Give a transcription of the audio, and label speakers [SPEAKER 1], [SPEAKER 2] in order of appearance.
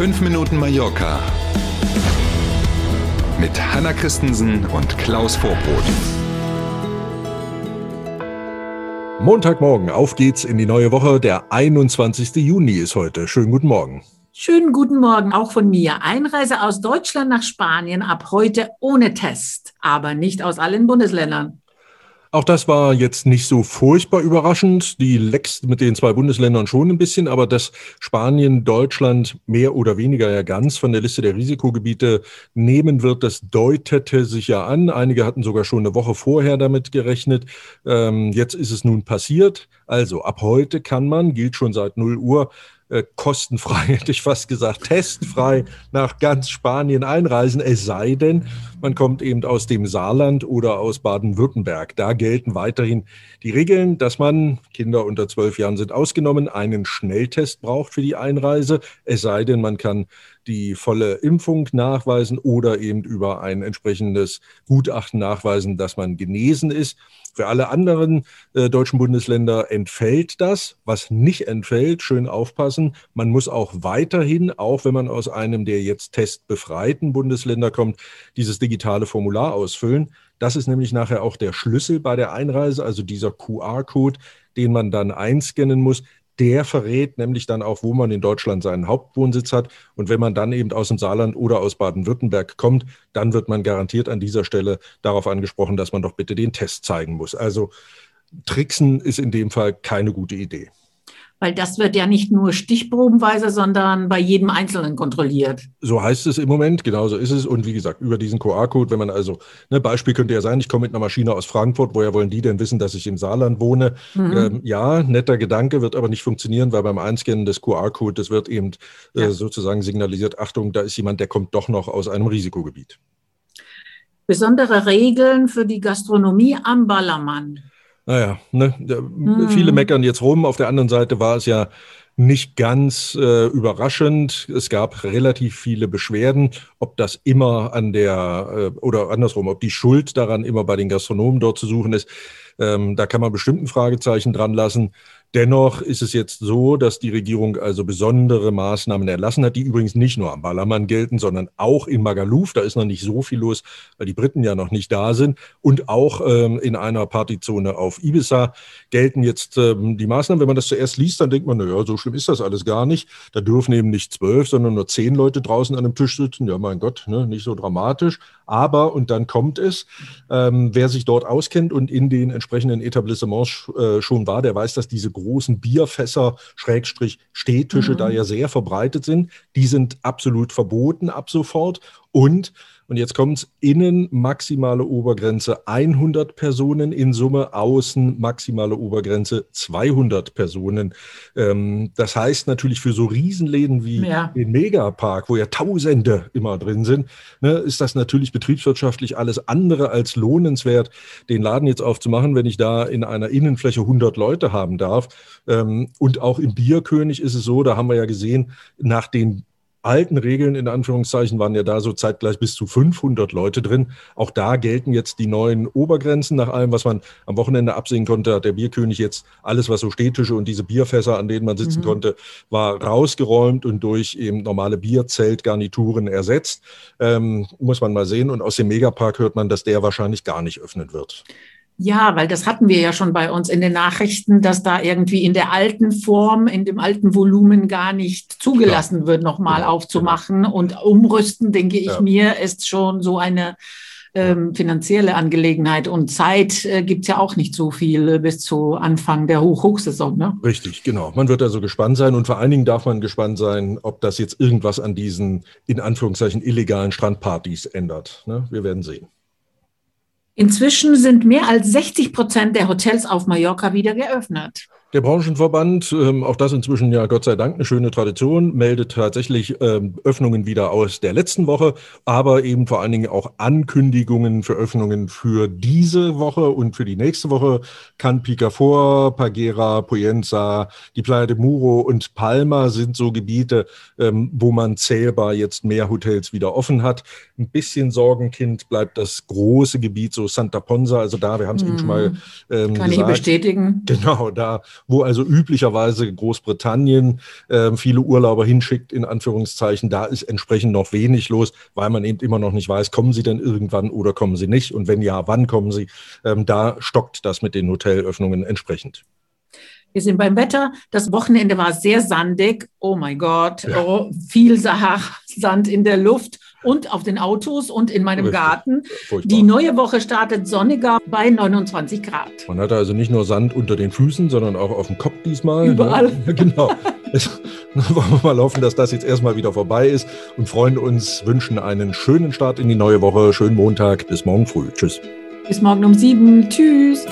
[SPEAKER 1] 5 Minuten Mallorca mit Hanna Christensen und Klaus Vorbrot.
[SPEAKER 2] Montagmorgen, auf geht's in die neue Woche. Der 21. Juni ist heute. Schönen guten Morgen.
[SPEAKER 3] Schönen guten Morgen auch von mir. Einreise aus Deutschland nach Spanien ab heute ohne Test, aber nicht aus allen Bundesländern.
[SPEAKER 2] Auch das war jetzt nicht so furchtbar überraschend. Die Lecks mit den zwei Bundesländern schon ein bisschen, aber dass Spanien Deutschland mehr oder weniger ja ganz von der Liste der Risikogebiete nehmen wird, das deutete sich ja an. Einige hatten sogar schon eine Woche vorher damit gerechnet. Ähm, jetzt ist es nun passiert. Also ab heute kann man, gilt schon seit 0 Uhr, äh, kostenfrei, hätte ich fast gesagt, testfrei nach ganz Spanien einreisen, es sei denn, man kommt eben aus dem Saarland oder aus Baden-Württemberg. Da gelten weiterhin die Regeln, dass man, Kinder unter zwölf Jahren sind ausgenommen, einen Schnelltest braucht für die Einreise, es sei denn, man kann die volle Impfung nachweisen oder eben über ein entsprechendes Gutachten nachweisen, dass man genesen ist. Für alle anderen äh, deutschen Bundesländer entfällt das. Was nicht entfällt, schön aufpassen, man muss auch weiterhin, auch wenn man aus einem der jetzt testbefreiten Bundesländer kommt, dieses digitale Formular ausfüllen. Das ist nämlich nachher auch der Schlüssel bei der Einreise, also dieser QR-Code, den man dann einscannen muss der verrät nämlich dann auch, wo man in Deutschland seinen Hauptwohnsitz hat. Und wenn man dann eben aus dem Saarland oder aus Baden-Württemberg kommt, dann wird man garantiert an dieser Stelle darauf angesprochen, dass man doch bitte den Test zeigen muss. Also Tricksen ist in dem Fall keine gute Idee
[SPEAKER 3] weil das wird ja nicht nur stichprobenweise, sondern bei jedem Einzelnen kontrolliert.
[SPEAKER 2] So heißt es im Moment, genau so ist es. Und wie gesagt, über diesen QR-Code, wenn man also, ne, Beispiel könnte ja sein, ich komme mit einer Maschine aus Frankfurt, woher wollen die denn wissen, dass ich im Saarland wohne? Mhm. Ähm, ja, netter Gedanke, wird aber nicht funktionieren, weil beim Einscannen des QR-Codes, wird eben äh, ja. sozusagen signalisiert, Achtung, da ist jemand, der kommt doch noch aus einem Risikogebiet.
[SPEAKER 3] Besondere Regeln für die Gastronomie am Ballermann.
[SPEAKER 2] Naja, ne, hm. viele meckern jetzt rum. Auf der anderen Seite war es ja nicht ganz äh, überraschend. Es gab relativ viele Beschwerden, ob das immer an der, äh, oder andersrum, ob die Schuld daran immer bei den Gastronomen dort zu suchen ist. Ähm, da kann man bestimmt ein Fragezeichen dran lassen. Dennoch ist es jetzt so, dass die Regierung also besondere Maßnahmen erlassen hat, die übrigens nicht nur am Ballermann gelten, sondern auch in Magaluf. Da ist noch nicht so viel los, weil die Briten ja noch nicht da sind. Und auch ähm, in einer Partyzone auf Ibiza gelten jetzt ähm, die Maßnahmen. Wenn man das zuerst liest, dann denkt man, naja, so schlimm ist das alles gar nicht. Da dürfen eben nicht zwölf, sondern nur zehn Leute draußen an einem Tisch sitzen. Ja, mein Gott, ne, nicht so dramatisch. Aber, und dann kommt es, ähm, wer sich dort auskennt und in den entsprechenden Etablissements äh, schon war, der weiß, dass diese großen Bierfässer, Schrägstrich Stehtische mhm. da ja sehr verbreitet sind. Die sind absolut verboten ab sofort. Und und jetzt kommt es innen maximale Obergrenze 100 Personen in Summe, außen maximale Obergrenze 200 Personen. Ähm, das heißt natürlich für so Riesenläden wie ja. den Megapark, wo ja Tausende immer drin sind, ne, ist das natürlich betriebswirtschaftlich alles andere als lohnenswert, den Laden jetzt aufzumachen, wenn ich da in einer Innenfläche 100 Leute haben darf. Ähm, und auch im Bierkönig ist es so, da haben wir ja gesehen, nach den alten Regeln in Anführungszeichen waren ja da so zeitgleich bis zu 500 Leute drin. Auch da gelten jetzt die neuen Obergrenzen. Nach allem, was man am Wochenende absehen konnte, hat der Bierkönig jetzt alles, was so Stehtische und diese Bierfässer, an denen man sitzen mhm. konnte, war rausgeräumt und durch eben normale Bierzeltgarnituren ersetzt. Ähm, muss man mal sehen. Und aus dem Megapark hört man, dass der wahrscheinlich gar nicht öffnen wird.
[SPEAKER 3] Ja, weil das hatten wir ja schon bei uns in den Nachrichten, dass da irgendwie in der alten Form, in dem alten Volumen gar nicht zugelassen ja. wird, nochmal ja, aufzumachen. Und umrüsten, denke ich ja. mir, ist schon so eine ähm, finanzielle Angelegenheit. Und Zeit äh, gibt es ja auch nicht so viel äh, bis zu Anfang der Hochhochsaison. Ne?
[SPEAKER 2] Richtig, genau. Man wird also gespannt sein und vor allen Dingen darf man gespannt sein, ob das jetzt irgendwas an diesen in Anführungszeichen illegalen Strandpartys ändert. Ne? Wir werden sehen.
[SPEAKER 3] Inzwischen sind mehr als 60 Prozent der Hotels auf Mallorca wieder geöffnet.
[SPEAKER 2] Der Branchenverband, ähm, auch das inzwischen ja Gott sei Dank eine schöne Tradition, meldet tatsächlich ähm, Öffnungen wieder aus der letzten Woche, aber eben vor allen Dingen auch Ankündigungen für Öffnungen für diese Woche und für die nächste Woche. Can Picafort, Pagera, Poyenza, die Playa de Muro und Palma sind so Gebiete, ähm, wo man zählbar jetzt mehr Hotels wieder offen hat. Ein bisschen Sorgenkind bleibt das große Gebiet, so Santa Ponsa, also da, wir haben es hm. eben schon mal
[SPEAKER 3] ähm, Kann gesagt. ich bestätigen.
[SPEAKER 2] Genau, da wo also üblicherweise Großbritannien äh, viele Urlauber hinschickt, in Anführungszeichen, da ist entsprechend noch wenig los, weil man eben immer noch nicht weiß, kommen sie denn irgendwann oder kommen sie nicht? Und wenn ja, wann kommen sie? Ähm, da stockt das mit den Hotelöffnungen entsprechend.
[SPEAKER 3] Wir sind beim Wetter. Das Wochenende war sehr sandig. Oh mein Gott, ja. oh, viel Sahara-Sand in der Luft und auf den Autos und in meinem Richtig. Garten. Furchtbar. Die neue Woche startet sonniger bei 29 Grad.
[SPEAKER 2] Man hatte also nicht nur Sand unter den Füßen, sondern auch auf dem Kopf diesmal.
[SPEAKER 3] Ne? Überall.
[SPEAKER 2] Ne? Genau. Wollen wir mal hoffen, dass das jetzt erstmal wieder vorbei ist und freuen uns, wünschen einen schönen Start in die neue Woche, schönen Montag, bis morgen früh. Tschüss.
[SPEAKER 3] Bis morgen um sieben. Tschüss.